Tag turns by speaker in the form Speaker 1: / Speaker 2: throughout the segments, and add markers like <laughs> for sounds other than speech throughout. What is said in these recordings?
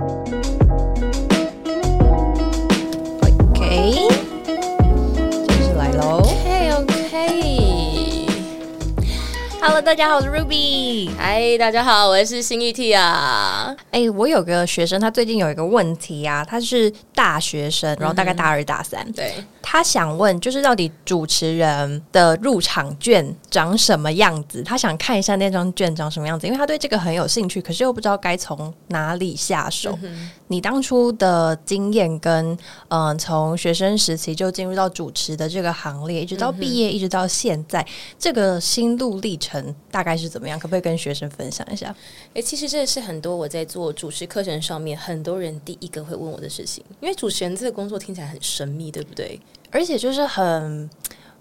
Speaker 1: thank
Speaker 2: you 大家好，我是 Ruby。
Speaker 1: 嗨，大家好，我是新 ET 啊。
Speaker 2: 哎、我有个学生，他最近有一个问题啊，他是大学生，然后大概大二大三，
Speaker 1: 对，
Speaker 2: 他想问，就是到底主持人的入场券长什么样子？他想看一下那张券长什么样子，因为他对这个很有兴趣，可是又不知道该从哪里下手。你当初的经验跟嗯、呃从学生时期就进入到主持的这个行列，一直到毕业，一直到现在，这个心路历程大概是怎么样？可不可以跟学生分享一下？
Speaker 1: 哎、其实这是很多我在做主持课程上面很多人第一个会问我的事情，因为主持人这个工作听起来很神秘，对不对？
Speaker 2: 而且就是很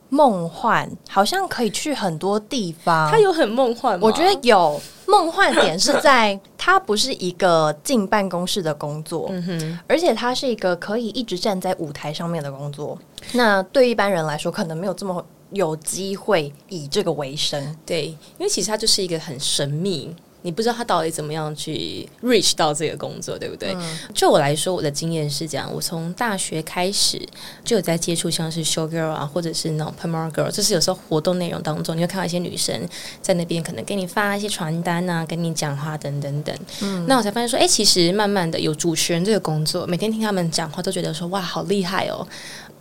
Speaker 2: 梦幻，好像可以去很多地方。
Speaker 1: 它有很梦幻吗？
Speaker 2: 我觉得有梦幻点是在它不是一个进办公室的工作，
Speaker 1: 嗯哼，
Speaker 2: 而且它是一个可以一直站在舞台上面的工作。那对一般人来说，可能没有这么有机会以这个为生。
Speaker 1: 对，因为其实它就是一个很神秘。你不知道他到底怎么样去 reach 到这个工作，对不对？就我来说，我的经验是这样：我从大学开始就有在接触像是 show girl 啊，或者是那种 p e r m a girl，就是有时候活动内容当中，你会看到一些女生在那边可能给你发一些传单啊，跟你讲话等等等。嗯那我才发现说，哎、其实慢慢的有主持人这个工作，每天听他们讲话都觉得说，哇，好厉害哦！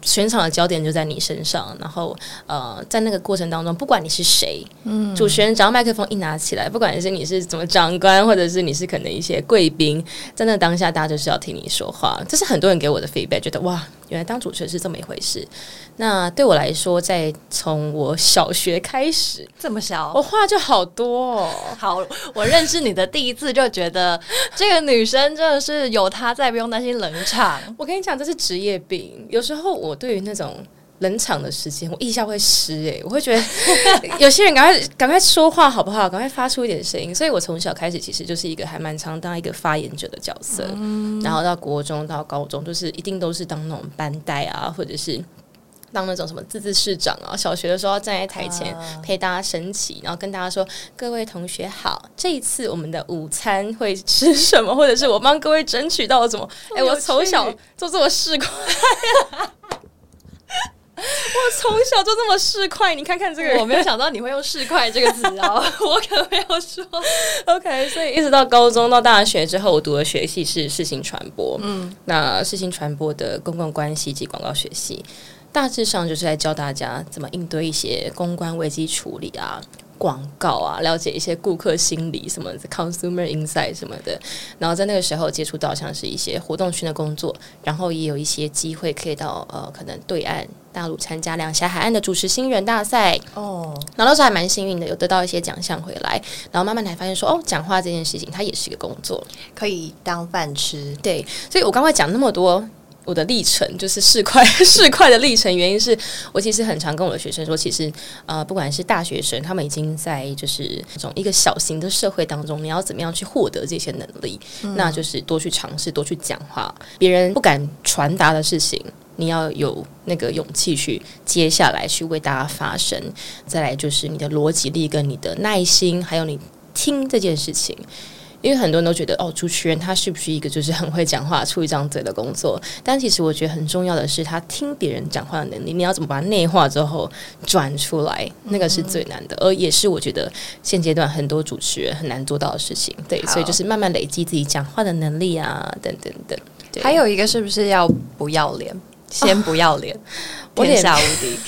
Speaker 1: 全场的焦点就在你身上，然后呃，在那个过程当中，不管你是谁，嗯，主持人只要麦克风一拿起来，不管是你是怎么长官，或者是你是可能一些贵宾，在那当下，大家就是要听你说话。这是很多人给我的 feedback，觉得哇，原来当主持人是这么一回事。那对我来说，在从我小学开始，
Speaker 2: 这么小
Speaker 1: 我话就好多哦。<laughs>
Speaker 2: 好，我认识你的第一次就觉得这个女生真的是有她在，不用担心冷场。
Speaker 1: 我跟你讲，这是职业病。有时候我对于那种冷场的时间，我一下会湿诶、我会觉得 <laughs> 有些人赶快赶快说话好不好？赶快发出一点声音。所以我从小开始其实就是一个还蛮常当一个发言者的角色，然后到国中到高中，就是一定都是当那种班带啊，或者是。当那种什么自治市长啊，小学的时候要站在台前陪大家升旗，然后跟大家说：“各位同学好，这一次我们的午餐会吃什么？或者是我帮各位争取到了什么？”哎、我从小做这么市侩，我从小就这么市侩。你看看这个人，
Speaker 2: 我没有想到你会用“市侩”这个词啊，<laughs> 我可没有说。
Speaker 1: OK，所以一直到高中到大学之后，我读的学系是视新传播。嗯，那视新传播的公共关系及广告学系，大致上就是在教大家怎么应对一些公关危机处理啊。广告啊，了解一些顾客心理什么的，consumer insight 什么的，然后在那个时候接触到像是一些活动圈的工作，然后也有一些机会可以到呃可能对岸大陆参加两峡海岸的主持新人大赛，
Speaker 2: 哦，
Speaker 1: 然后那时候还蛮幸运的，有得到一些奖项回来，然后慢慢才发现说，哦，讲话这件事情它也是一个工作，
Speaker 2: 可以当饭吃。
Speaker 1: 对，所以我刚才讲那么多。我的历程就是市侩 <laughs> 市侩的历程，原因是我其实很常跟我的学生说，其实呃，不管是大学生，他们已经在就是这种一个小型的社会当中，你要怎么样去获得这些能力？那就是多去尝试，多去讲话，别人不敢传达的事情，你要有那个勇气去接下来去为大家发声。再来就是你的逻辑力跟你的耐心，还有你听这件事情。因为很多人都觉得哦，主持人他是不是一个就是很会讲话、出一张嘴的工作？但其实我觉得很重要的是他听别人讲话的能力，你要怎么把它内化之后转出来，那个是最难的，而也是我觉得现阶段很多主持人很难做到的事情。对，所以就是慢慢累积自己讲话的能力啊，等等等。对
Speaker 2: 还有一个是不是要不要脸？先不要脸 <laughs> 天下无敌。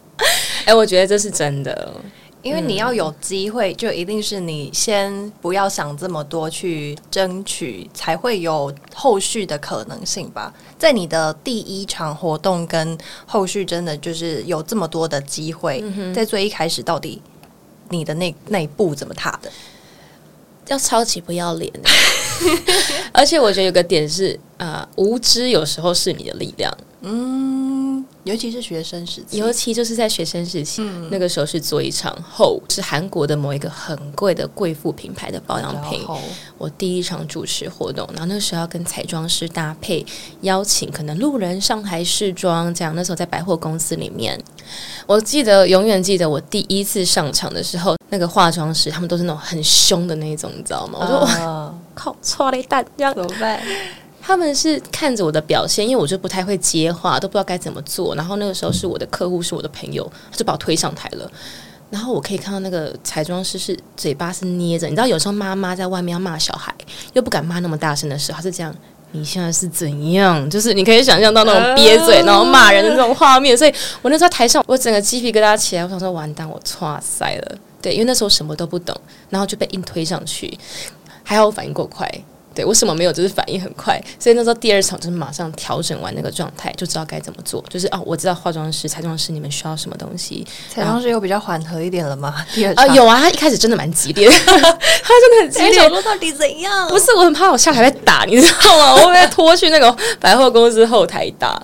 Speaker 2: <laughs>
Speaker 1: 哎、我觉得这是真的。
Speaker 2: 因为你要有机会，就一定是你先不要想这么多，去争取，才会有后续的可能性吧。在你的第一场活动跟后续，真的就是有这么多的机会，在最一开始，到底你的那那一步怎么踏的？
Speaker 1: 要超级不要脸，<laughs> 而且我觉得有个点是，呃，无知有时候是你的力量。
Speaker 2: 嗯，尤其是学生时期，
Speaker 1: 尤其就是在学生时期，那个时候是做一场后，是韩国的某一个很贵的贵妇品牌的保养品。我第一场主持活动，然后那时候要跟彩妆师搭配，邀请可能路人上台试妆，这样。那时候在百货公司里面，我记得永远记得我第一次上场的时候，那个化妆师他们都是那种很凶的那种，你知道吗？我说哇，<laughs> 靠，错了一蛋，这样
Speaker 2: 怎么办？
Speaker 1: 他们是看着我的表现，因为我就不太会接话，都不知道该怎么做。然后那个时候是我的客户，是我的朋友，他就把我推上台了。然后我可以看到那个彩妆师是嘴巴是捏着，你知道有时候妈妈在外面要骂小孩，又不敢骂那么大声的时候，他是这样。你现在是怎样？就是你可以想象到那种憋嘴然后骂人的那种画面。所以我那时候台上，我整个鸡皮疙瘩起来，我想说完蛋，我错塞了。对，因为那时候什么都不懂，然后就被硬推上去，还好我反应够快。对我什么没有，就是反应很快，所以那时候第二场就是马上调整完那个状态，就知道该怎么做。就是哦，我知道化妆师、彩妆师你们需要什么东西。
Speaker 2: 彩妆师有比较缓和一点了吗？<laughs> 第二
Speaker 1: 啊，有啊，他一开始真的蛮激烈，<laughs> 他真的很激烈。
Speaker 2: 说到底怎样？
Speaker 1: 不是，我很怕我下台被打，你知道吗？我被拖去那个百货公司后台打。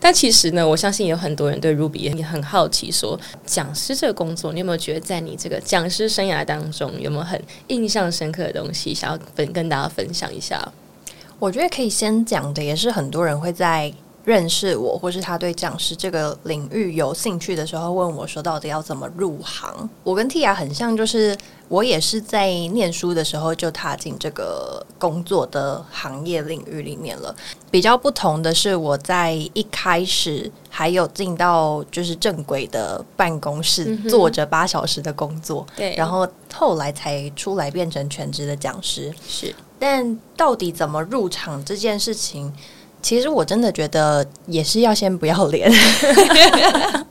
Speaker 1: 但其实呢，我相信有很多人对 Ruby 也很好奇，说讲师这个工作，你有没有觉得在你这个讲师生涯当中，有没有很印象深刻的东西，想要跟跟大家分享？一下，
Speaker 2: 我觉得可以先讲的，也是很多人会在认识我，或是他对讲师这个领域有兴趣的时候，问我说到底要怎么入行。我跟 Tia 很像，就是我也是在念书的时候就踏进这个工作的行业领域里面了。比较不同的是，我在一开始还有进到就是正规的办公室，坐着八小时的工作，
Speaker 1: 对，
Speaker 2: 然后后来才出来变成全职的讲师，
Speaker 1: 是。
Speaker 2: 但到底怎么入场这件事情，其实我真的觉得也是要先不要脸。<laughs>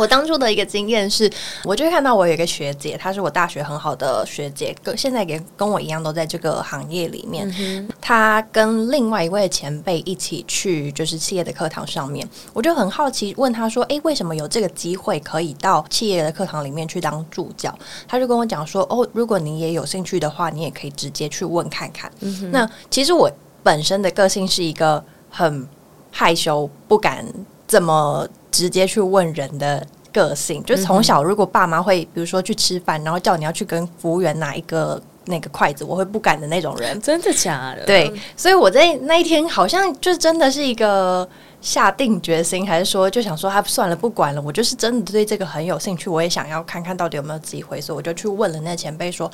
Speaker 2: 我当初的一个经验是，我就看到我有一个学姐，她是我大学很好的学姐，跟现在也跟我一样都在这个行业里面。她跟另外一位前辈一起去就是企业的课堂上面，我就很好奇问她说：“哎，为什么有这个机会可以到企业的课堂里面去当助教？”她就跟我讲说：“哦，如果你也有兴趣的话，你也可以直接去问看看。”那其实我本身的个性是一个很害羞、不敢这么。直接去问人的个性，就从小如果爸妈会，比如说去吃饭，然后叫你要去跟服务员拿一个那个筷子，我会不敢的那种人。
Speaker 1: 真的假的？
Speaker 2: 对，所以我在那一天好像就真的是一个下定决心，还是说就想说他算了，不管了，我就是真的对这个很有兴趣，我也想要看看到底有没有机会，所以我就去问了那前辈说。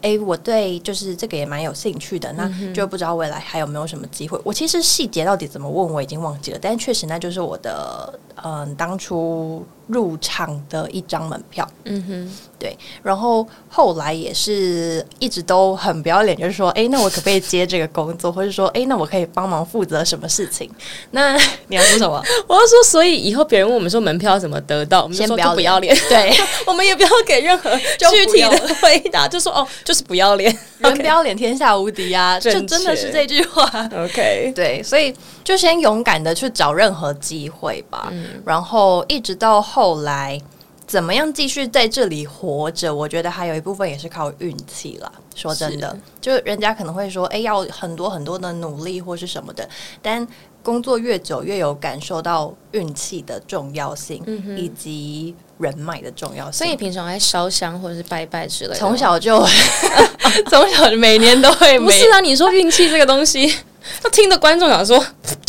Speaker 2: 哎，我对就是这个也蛮有兴趣的，那就不知道未来还有没有什么机会。我其实细节到底怎么问我已经忘记了，但确实那就是我的嗯当初入场的一张门票。嗯哼，对。然后后来也是一直都很不要脸，就是说，哎，那我可不可以接这个工作，或者说，哎，那我可以帮忙负责什么事情？那 <laughs> 你要说什么？
Speaker 1: 我要说，所以以后别人问我们说门票怎么得到，我们先不要
Speaker 2: 不要脸。对，<laughs>
Speaker 1: 我们也不要给任何具体的回答，就说哦。就是不要脸，<laughs>
Speaker 2: 人不要脸，天下无敌啊！就真的是这句话。
Speaker 1: OK，
Speaker 2: 对，所以就先勇敢的去找任何机会吧。嗯然后一直到后来，怎么样继续在这里活着？我觉得还有一部分也是靠运气了。说真的，就人家可能会说，哎，要很多很多的努力或是什么的，但工作越久，越有感受到运气的重要性，以及。人脉的重要性，
Speaker 1: 所以平常爱烧香或者是拜拜之类的，
Speaker 2: 从小就 <laughs> <laughs> 从小每年都会。
Speaker 1: 不是啊，你说运气这个东西。<laughs> 那听的观众想说：“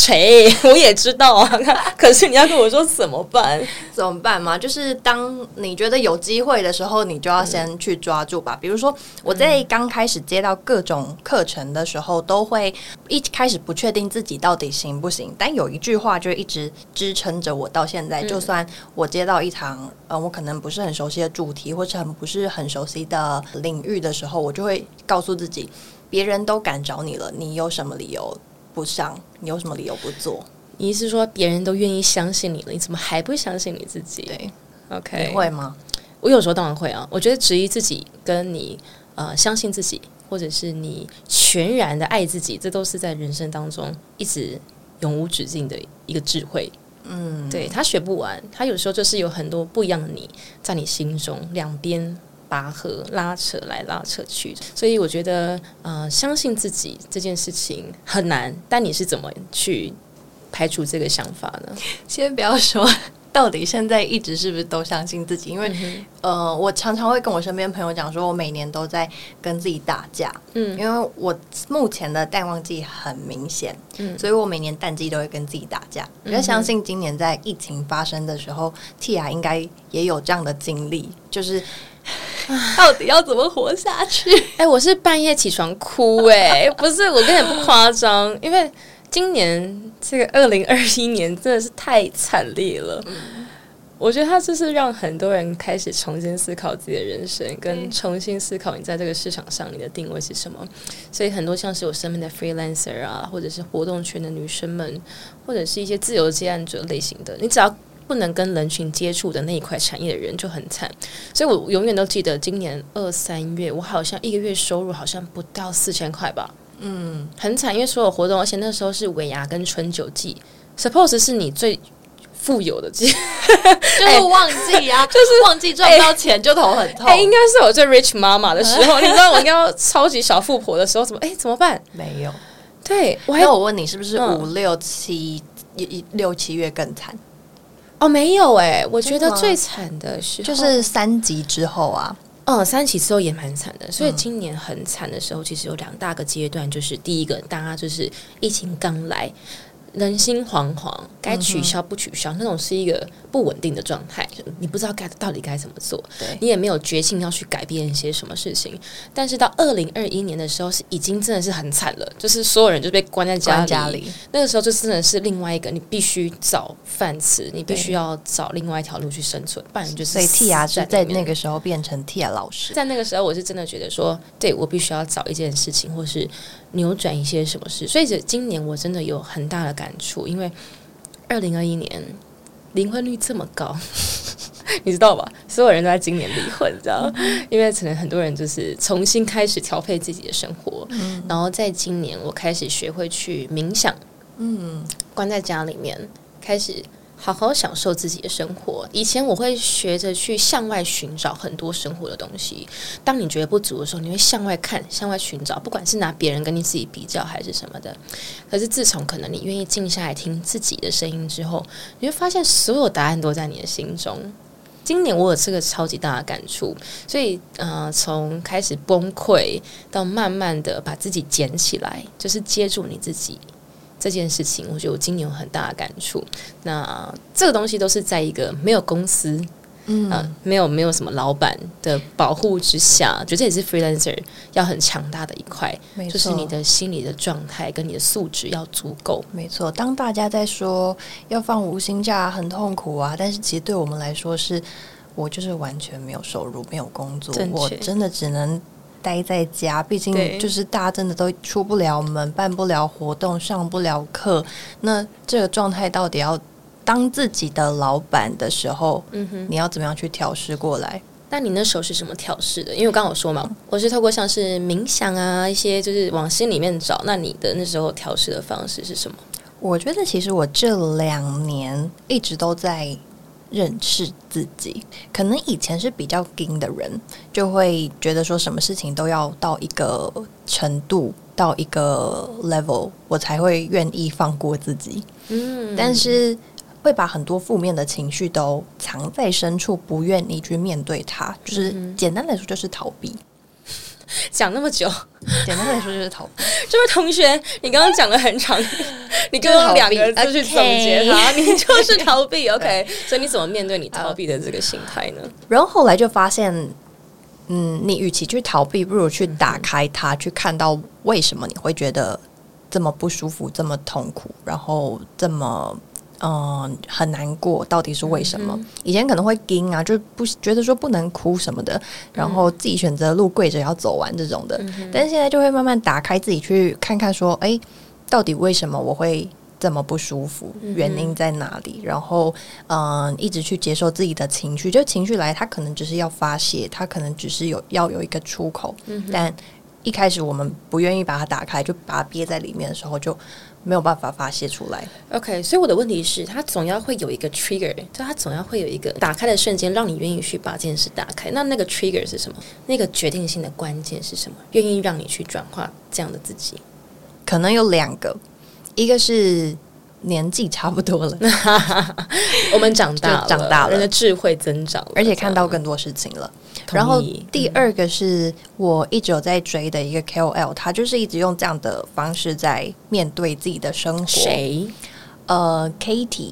Speaker 1: 切，我也知道啊，<laughs> 可是你要跟我说怎么办？
Speaker 2: 怎么办嘛？就是当你觉得有机会的时候，你就要先去抓住吧。比如说，我在刚开始接到各种课程的时候，都会一开始不确定自己到底行不行，但有一句话就一直支撑着我到现在。就算我接到一堂呃，我可能不是很熟悉的主题，或者很不是很熟悉的领域的时候，我就会告诉自己。别人都敢找你了，你有什么理由不上？你有什么理由不做？
Speaker 1: 你是说别人都愿意相信你了，你怎么还不相信你自己？
Speaker 2: 对
Speaker 1: ，OK，
Speaker 2: 你会吗？
Speaker 1: 我有时候当然会啊。我觉得质疑自己，跟你呃相信自己，或者是你全然的爱自己，这都是在人生当中一直永无止境的一个智慧。嗯，对他学不完，他有时候就是有很多不一样的你在你心中两边。拔河拉扯来拉扯去，所以我觉得，呃，相信自己这件事情很难。但你是怎么去排除这个想法呢？
Speaker 2: 先不要说。到底现在一直是不是都相信自己？因为呃，我常常会跟我身边朋友讲，说我每年都在跟自己打架。嗯，因为我目前的淡旺季很明显，嗯，所以我每年淡季都会跟自己打架。我就相信今年在疫情发生的时候，Tia 应该也有这样的经历，就是 <laughs> 到底要怎么活下去？
Speaker 1: 哎，我是半夜起床哭，哎，<laughs> 不是，我跟你不夸张，因为。今年这个二零二一年真的是太惨烈了，我觉得它就是让很多人开始重新思考自己的人生，跟重新思考你在这个市场上你的定位是什么。所以很多像是我身边的 freelancer 啊，或者是活动圈的女生们，或者是一些自由接案者类型的，你只要不能跟人群接触的那一块产业的人就很惨。所以我永远都记得今年二三月，我好像一个月收入好像不到四千块吧。嗯，很惨，因为所有活动，而且那时候是尾牙跟春酒季，suppose 是你最富有的季，<laughs>
Speaker 2: 就是旺季啊，<laughs> 就是旺季赚不到钱就头很痛。
Speaker 1: 哎，应该是我最 rich 妈妈的时候，<laughs> 你知道我应该超级小富婆的时候，怎么哎怎么办？
Speaker 2: 没有，
Speaker 1: 对，
Speaker 2: 我还有我问你，是不是五六七一六七月更惨？
Speaker 1: 哦，没有哎，我觉得最惨的是
Speaker 2: 就是三级之后啊。
Speaker 1: 嗯，三级之后也蛮惨的，所以今年很惨的时候，其实有两大个阶段，就是第一个，大家就是疫情刚来。人心惶惶，该取消不取消，那种是一个不稳定的状态，你不知道该到底该怎么做，你也没有决心要去改变一些什么事情。但是到二零二一年的时候，是已经真的是很惨了，就是所有人就被关在家里。那个时候就真的是另外一个，你必须找饭吃，你必须要找另外一条路去生存，不然就是。
Speaker 2: 所以 T 牙是在那个时候变成 T 牙老师，
Speaker 1: 在那个时候，我是真的觉得说，对我必须要找一件事情，或是。扭转一些什么事，所以这今年我真的有很大的感触，因为二零二一年离婚率这么高，<laughs> 你知道吧？所有人都在今年离婚，知道？因为可能很多人就是重新开始调配自己的生活，然后在今年我开始学会去冥想，嗯，关在家里面开始。好好享受自己的生活。以前我会学着去向外寻找很多生活的东西。当你觉得不足的时候，你会向外看，向外寻找，不管是拿别人跟你自己比较还是什么的。可是自从可能你愿意静下来听自己的声音之后，你会发现所有答案都在你的心中。今年我有这个超级大的感触，所以呃，从开始崩溃到慢慢的把自己捡起来，就是接住你自己。这件事情，我觉得我今年有很大的感触。那这个东西都是在一个没有公司，嗯，没有没有什么老板的保护之下，觉得这也是 freelancer 要很强大的一块，就是你的心理的状态跟你的素质要足够。
Speaker 2: 没错，当大家在说要放无薪假很痛苦啊，但是其实对我们来说，是我就是完全没有收入，没有工作，我真的只能。待在家，毕竟就是大家真的都出不了门，办不了活动，上不了课。那这个状态到底要当自己的老板的时候，嗯哼，你要怎么样去调试过来？
Speaker 1: 那你那时候是什么调试的？因为我刚刚有说嘛，我是透过像是冥想啊，一些就是往心里面找。那你的那时候调试的方式是什么？
Speaker 2: 我觉得其实我这两年一直都在。认识自己，可能以前是比较硬的人，就会觉得说什么事情都要到一个程度，到一个 level，我才会愿意放过自己。嗯，但是会把很多负面的情绪都藏在深处，不愿意去面对它。就是简单来说，就是逃避。<laughs>
Speaker 1: 讲那么久，
Speaker 2: 简单来说就是逃避。
Speaker 1: 这位同学，你刚刚讲了很长，<laughs> 你跟我两个字去总结它，你就是逃避。<laughs> OK，所以你怎么面对你逃避的这个心态呢？
Speaker 2: 然后后来就发现，嗯，你与其去逃避，不如去打开它，去看到为什么你会觉得这么不舒服、这么痛苦，然后这么。嗯，很难过，到底是为什么？以前可能会惊啊，就不觉得说不能哭什么的，然后自己选择路跪着要走完这种的。但是现在就会慢慢打开自己去看看，说，哎，到底为什么我会这么不舒服？原因在哪里？然后，嗯，一直去接受自己的情绪，就情绪来，他可能只是要发泄，他可能只是有要有一个出口。但一开始我们不愿意把它打开，就把它憋在里面的时候，就。没有办法发泄出来。
Speaker 1: OK，所以我的问题是，它总要会有一个 trigger，就它总要会有一个打开的瞬间，让你愿意去把这件事打开。那那个 trigger 是什么？那个决定性的关键是什么？愿意让你去转化这样的自己？
Speaker 2: 可能有两个，一个是年纪差不多了，<laughs>
Speaker 1: 我们长大了，<laughs>
Speaker 2: 长大了
Speaker 1: 人的智慧增长了，
Speaker 2: 而且看到更多事情了。然后第二个是我一直有在追的一个 KOL，他就是一直用这样的方式在面对自己的生活。？
Speaker 1: 谁？
Speaker 2: 呃，Katie，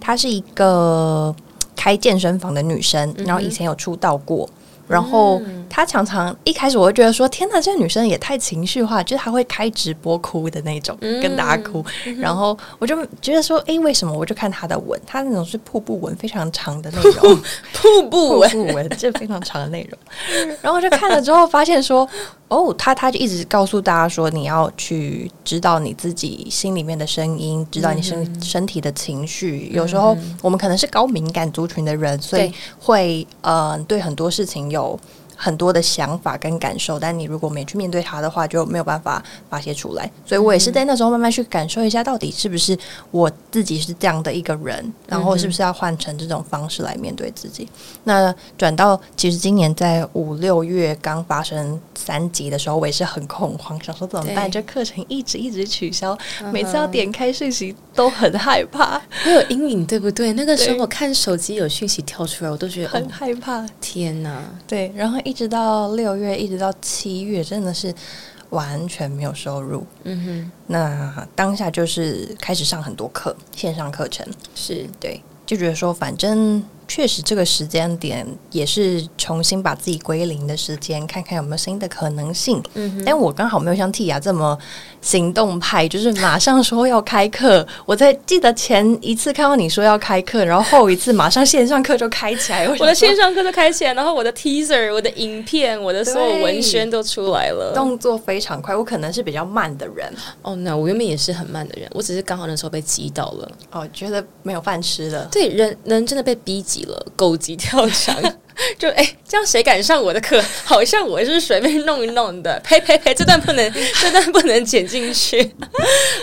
Speaker 2: 她是一个开健身房的女生，然后以前有出道过。然后他常常一开始我会觉得说，天哪，这个女生也太情绪化，就是她会开直播哭的那种，跟大家哭。然后我就觉得说，诶，为什么？我就看她的文，她那种是瀑布文，非常长的内容。
Speaker 1: 瀑布
Speaker 2: 瀑布文，这非常长的内容。然后我就看了之后，发现说，哦，她她就一直告诉大家说，你要去知道你自己心里面的声音，知道你身、身体的情绪。有时候我们可能是高敏感族群的人，所以会呃对很多事情有。有。很多的想法跟感受，但你如果没去面对它的话，就没有办法发泄出来。所以我也是在那时候慢慢去感受一下，到底是不是我自己是这样的一个人，然后是不是要换成这种方式来面对自己。那转到其实今年在五六月刚发生三级的时候，我也是很恐慌，想说怎么办？这课程一直一直取消，每次要点开讯息都很害怕，
Speaker 1: 会有阴影，对不对？那个时候我看手机有讯息跳出来，我都觉得
Speaker 2: 很
Speaker 1: 哦，
Speaker 2: 害怕。
Speaker 1: 天哪！
Speaker 2: 对，然后一直到六月，一直到七月，真的是完全没有收入。
Speaker 1: 嗯哼。
Speaker 2: 那当下就是开始上很多课，线上课程，
Speaker 1: 是。
Speaker 2: 对，就觉得说，反正确实这个时间点也是重新把自己归零的时间，看看有没有新的可能性。
Speaker 1: 嗯哼，
Speaker 2: 但我刚好没有像 T 雅这么行动派，就是马上说要开课。我在记得前一次看到你说要开课，然后后一次马上线上课就开起来。
Speaker 1: 我的线上课就开起来，然后我的 teaser、我的影片、我的所有文宣都出来了。
Speaker 2: 动作非常快，我可能是比较慢的人
Speaker 1: 哦，那我原本也是很慢的人，我只是刚好那时候被击倒了。
Speaker 2: 哦，觉得没有饭吃了。
Speaker 1: 对，人人真的被逼急了，狗急跳墙。<laughs> 就哎、这样谁敢上我的课？好像我是随便弄一弄的。<laughs> 呸呸呸，这段不能，<laughs> 这段不能剪进去。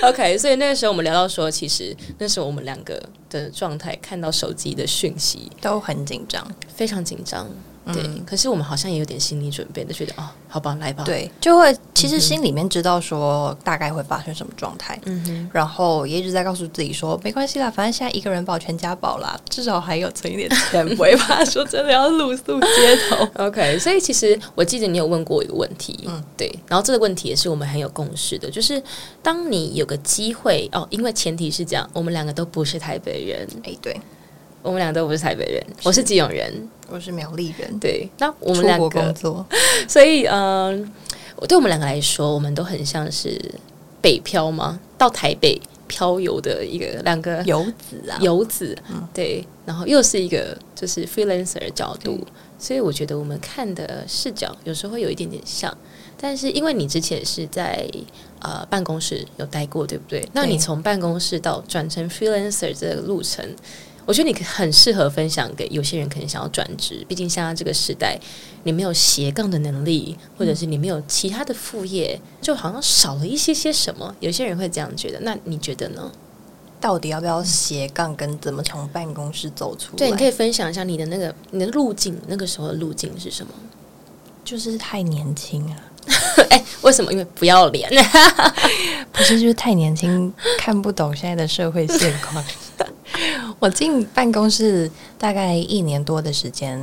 Speaker 1: OK，所以那个时候我们聊到说，其实那时候我们两个的状态，看到手机的讯息
Speaker 2: 都很紧张，
Speaker 1: 非常紧张。对，可是我们好像也有点心理准备就，觉得哦，好吧，来吧。，
Speaker 2: 对，就会其实心里面知道说大概会发生什么状态，
Speaker 1: 嗯哼，
Speaker 2: 然后也一直在告诉自己说没关系啦，反正现在一个人保全家保啦，至少还有存一点钱，不会怕说真的要露宿街头。<laughs>
Speaker 1: OK，所以其实我记得你有问过我一个问题，
Speaker 2: 嗯。
Speaker 1: 对，然后这个问题也是我们很有共识的，就是当你有个机会哦，因为前提是这样，我们两个都不是台北人，
Speaker 2: 哎，对，
Speaker 1: 我们两个都不是台北人，我是基隆人，
Speaker 2: 我是苗栗人，
Speaker 1: 对，那我们两个
Speaker 2: 工作，<laughs>
Speaker 1: 所以，嗯、我对我们两个来说，我们都很像是北漂吗？到台北漂游的一个两个
Speaker 2: 游子啊，
Speaker 1: 游子，嗯对，然后又是一个就是 freelancer 的角度，所以我觉得我们看的视角有时候会有一点点像。但是因为你之前是在呃办公室有待过，对不对？那你从办公室到转成 freelancer 这个路程，我觉得你很适合分享给有些人可能想要转职，毕竟现在这个时代，你没有斜杠的能力，或者是你没有其他的副业，就好像少了一些些什么。有些人会这样觉得，那你觉得呢？
Speaker 2: 到底要不要斜杠，跟怎么从办公室走出来？
Speaker 1: 对，你可以分享一下你的那个你的路径，那个时候的路径是什么？
Speaker 2: 就是太年轻啊，<laughs>
Speaker 1: 哎、为什么？因为不要脸。<laughs>
Speaker 2: 不是就是太年轻，看不懂现在的社会现况。我进办公室大概一年多的时间，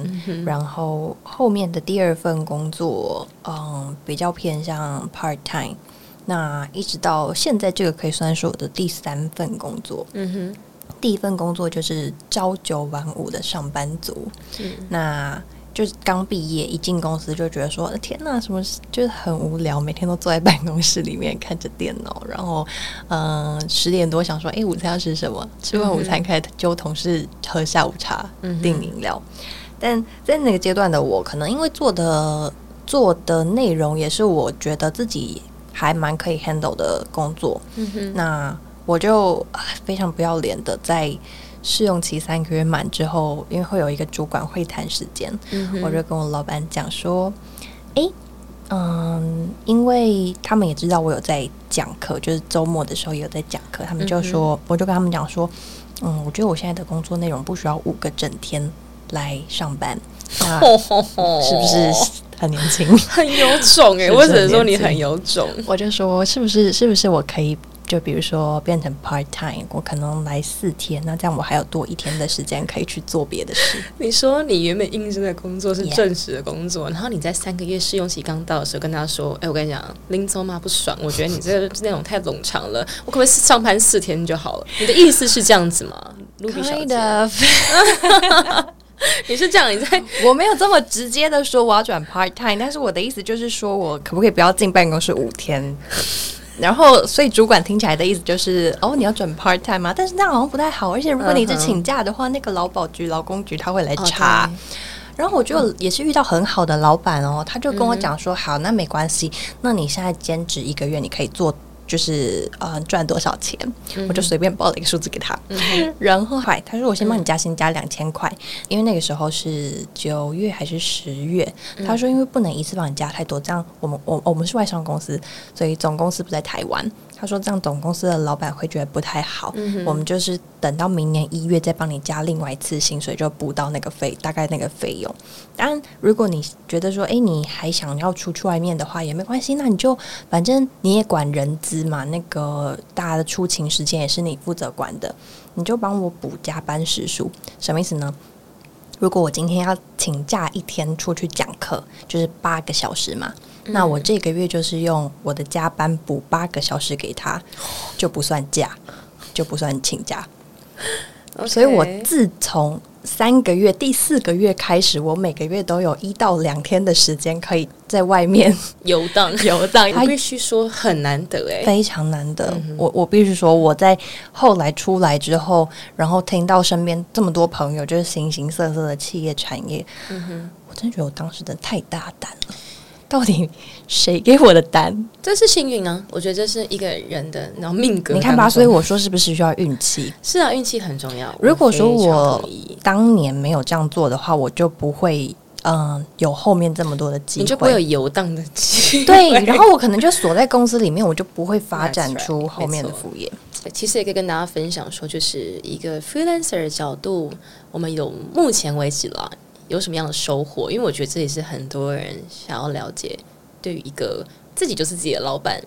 Speaker 2: 然后后面的第二份工作，嗯，比较偏向 part time。那一直到现在，这个可以算是我的第三份工作。
Speaker 1: 嗯哼，
Speaker 2: 第一份工作就是朝九晚五的上班族，
Speaker 1: 嗯
Speaker 2: 那就是刚毕业一进公司就觉得说天呐，什么事就是很无聊，每天都坐在办公室里面看着电脑，然后嗯十点多想说，哎、午餐要吃什么？吃完午餐开始揪同事喝下午茶，
Speaker 1: 嗯
Speaker 2: 订饮料。但在那个阶段的我，可能因为做的做的内容也是我觉得自己还蛮可以 handle 的工作，
Speaker 1: 嗯，
Speaker 2: 那我就啊非常不要脸的在试用期三个月满之后，因为会有一个主管会谈时间，
Speaker 1: 嗯
Speaker 2: 我就跟我老板讲说，诶，嗯，因为他们也知道我有在讲课，就是周末的时候也有在讲课，他们就说，我就跟他们讲说，嗯，我觉得我现在的工作内容不需要五个整天来上班，那 <laughs> 是不是很年轻？<laughs>
Speaker 1: 很有种哎、
Speaker 2: 是不是
Speaker 1: 我只能说你
Speaker 2: 很
Speaker 1: 有种。
Speaker 2: 我就说是不是是不是我可以就比如说变成 part time，我可能来四天，那这样我还有多一天的时间可以去做别的事。<laughs>
Speaker 1: 你说你原本应征的工作是正式的工作，然后你在三个月试用期刚到的时候跟他说：“哎，我跟你讲，林总妈不爽，我觉得你这个那种太冗长了，我可不可以上班四天就好了？”你的意思是这样子吗？卢比小姐，你是这样？你在 <laughs>
Speaker 2: 我没有这么直接的说我要转 part time，但是我的意思就是说我可不可以不要进办公室五天？然后，所以主管听起来的意思就是，哦，你要转 part time 吗？但是那样好像不太好，而且如果你一直请假的话，那个劳保局、劳工局他会来查。然后我就也是遇到很好的老板哦，他就跟我讲说，好，那没关系，那你现在兼职一个月，你可以做。就是呃赚多少钱，我就随便报了一个数字给他，然后还他说我先帮你加薪加两千块，因为那个时候是九月还是十月，他说因为不能一次帮你加太多，这样我们我我们是外商公司，所以总公司不在台湾。他说：“这样总公司的老板会觉得不太好。我们就是等到明年一月再帮你加另外一次薪水，就补到那个费，大概那个费用。当然，如果你觉得说，哎，你还想要出去外面的话，也没关系。那你就反正你也管人资嘛，那个大家的出勤时间也是你负责管的，你就帮我补加班时数。什么意思呢？如果我今天要请假一天出去讲课，就是八个小时嘛。”那我这个月就是用我的加班补八个小时给他，就不算假，就不算请假。所以我自从三个月第四个月开始，我每个月都有一到两天的时间可以在外面
Speaker 1: 游 <laughs> 荡
Speaker 2: 游荡。<laughs>
Speaker 1: 他必须说很难得哎，
Speaker 2: 非常难得。我我必须说，我在后来出来之后，然后听到身边这么多朋友就是形形色色的企业产业，嗯哼，我真的觉得我当时真的太大胆了。到底谁给我的单？
Speaker 1: 这是幸运啊！我觉得这是一个人的然后命格。
Speaker 2: 你看吧，所以我说是不是需要运气？
Speaker 1: 是啊，运气很重要。
Speaker 2: 如果说我当年没有这样做的话，我就不会嗯有后面这么多的机会，
Speaker 1: 你就不会有游荡的机会。
Speaker 2: 对，然后我可能就锁在公司里面，我就不会发展出后面的副业。
Speaker 1: 其实也可以跟大家分享说，就是一个 freelancer 的角度，我们有目前为止了。有什么样的收获？因为我觉得这也是很多人想要了解。对于一个自己就是自己的老板，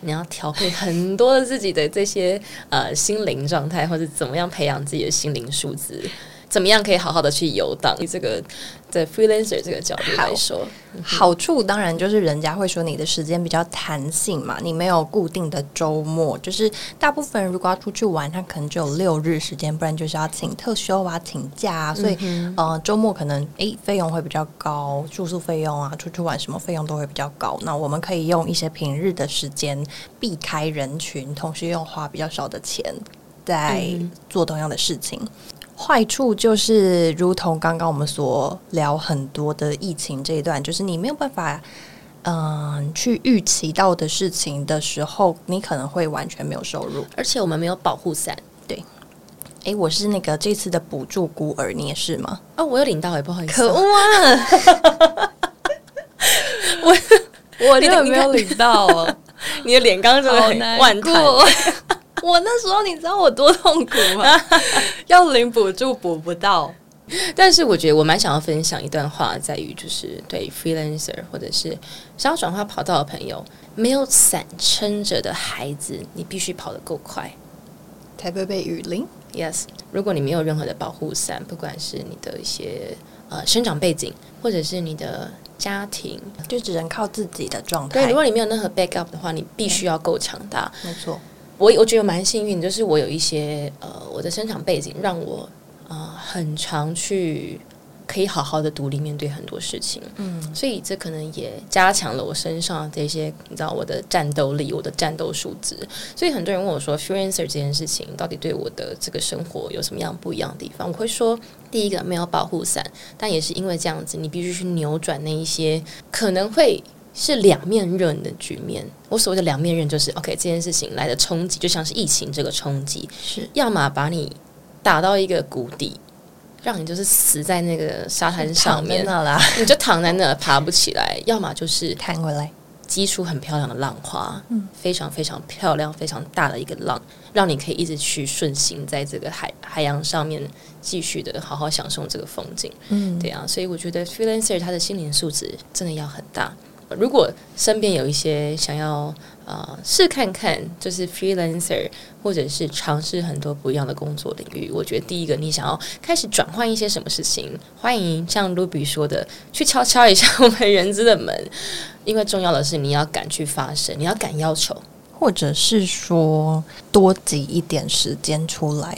Speaker 1: 你要调配很多自己的这些呃心灵状态，或者怎么样培养自己的心灵素质。怎么样可以好好的去游荡？以这个在 freelancer 这个角度来说，
Speaker 2: 好处当然就是人家会说你的时间比较弹性嘛，你没有固定的周末，就是大部分人如果要出去玩，他可能只有六日时间，不然就是要请特休啊、请假啊，所以呃周末可能诶费用会比较高，住宿费用啊、出去玩什么费用都会比较高。那我们可以用一些平日的时间避开人群，同时又花比较少的钱在做同样的事情。坏处就是，如同刚刚我们所聊很多的疫情这一段，就是你没有办法，嗯，去预期到的事情的时候，你可能会完全没有收入，
Speaker 1: 而且我们没有保护伞。
Speaker 2: 对，哎，我是那个这次的补助孤儿，你也是吗？
Speaker 1: 哦，我有领到，也不好意思，
Speaker 2: 可恶啊！<laughs> 我我真的没有领到哦，<laughs>
Speaker 1: 你的脸刚刚真的很难过。<laughs>
Speaker 2: 我那时候你知道我多痛苦吗？<laughs> 要领补助补不到，
Speaker 1: 但是我觉得我蛮想要分享一段话，在于就是对 freelancer 或者是想要转化跑道的朋友，没有伞撑着的孩子，你必须跑得够快，
Speaker 2: 才不会被雨淋。
Speaker 1: Yes，如果你没有任何的保护伞，不管是你的一些呃生长背景，或者是你的家庭，
Speaker 2: 就只能靠自己的状态。
Speaker 1: 对，如果你没有任何 backup 的话，你必须要够强大。
Speaker 2: 没错。
Speaker 1: 我我觉得蛮幸运，就是我有一些呃，我的生长背景让我呃很常去可以好好的独立面对很多事情，嗯，所以这可能也加强了我身上这些你知道我的战斗力，我的战斗素质。所以很多人问我说，freelancer 这件事情到底对我的这个生活有什么样不一样的地方？我会说，第一个没有保护伞，但也是因为这样子，你必须去扭转那一些可能会。是两面刃的局面。我所谓的两面刃，就是 OK，这件事情来的冲击，就像是疫情这个冲击，
Speaker 2: 是。
Speaker 1: 要么把你打到一个谷底，让你就是死在那个沙滩上面
Speaker 2: 啦，
Speaker 1: 你就躺在那爬不起来；要么就是
Speaker 2: 弹回来，
Speaker 1: 激出很漂亮的浪花，嗯，非常非常漂亮、非常大的一个浪，让你可以一直去顺行在这个海海洋上面，继续的好好享受这个风景。嗯，对啊，所以我觉得 freelancer 他的心灵素质真的要很大。如果身边有一些想要呃试看看，就是 freelancer 或者是尝试很多不一样的工作领域，我觉得第一个你想要开始转换一些什么事情，欢迎像 Ruby 说的，去敲敲一下我们人资的门，因为重要的是你要敢去发声，你要敢要求，
Speaker 2: 或者是说多挤一点时间出来，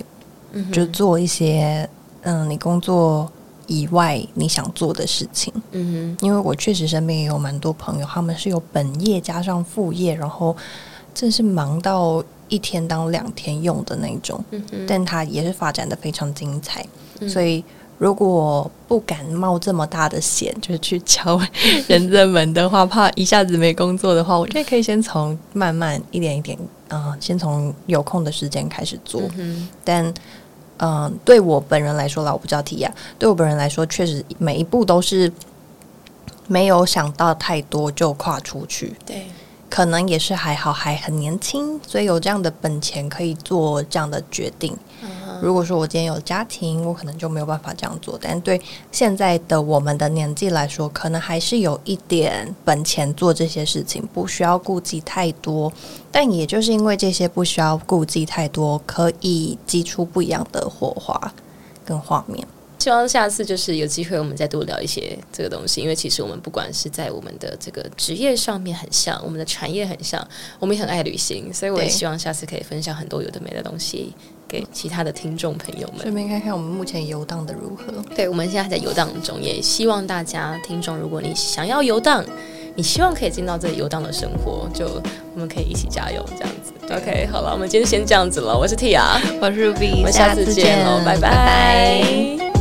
Speaker 2: 就做一些嗯，你工作。以外你想做的事情，嗯哼，因为我确实身边也有蛮多朋友，他们是有本业加上副业，然后真是忙到一天当两天用的那种，嗯哼，但他也是发展的非常精彩，所以如果不敢冒这么大的险，就是去敲人的门的话，怕一下子没工作的话，我觉得可以先从慢慢一点一点，啊，先从有空的时间开始做，但。嗯，对我本人来说啦，我不知道提亚。对我本人来说，确实每一步都是没有想到太多就跨出去。
Speaker 1: 对。
Speaker 2: 可能也是还好，还很年轻，所以有这样的本钱可以做这样的决定。如果说我今天有家庭，我可能就没有办法这样做。但对现在的我们的年纪来说，可能还是有一点本钱做这些事情，不需要顾忌太多。但也就是因为这些不需要顾忌太多，可以激出不一样的火花跟画面。
Speaker 1: 希望下次就是有机会，我们再多聊一些这个东西。因为其实我们不管是在我们的这个职业上面很像，我们的产业很像，我们也很爱旅行，所以我也希望下次可以分享很多有的没的东西给其他的听众朋友们。
Speaker 2: 顺便看看我们目前游荡的如何？
Speaker 1: 对，我们现在在游荡中，也希望大家听众，如果你想要游荡，你希望可以进到这里游荡的生活，就我们可以一起加油，这样子。OK，好了，我们今天先这样子了。我是 Tia，
Speaker 2: 我是 Ruby，
Speaker 1: 我们下次见喽，拜拜。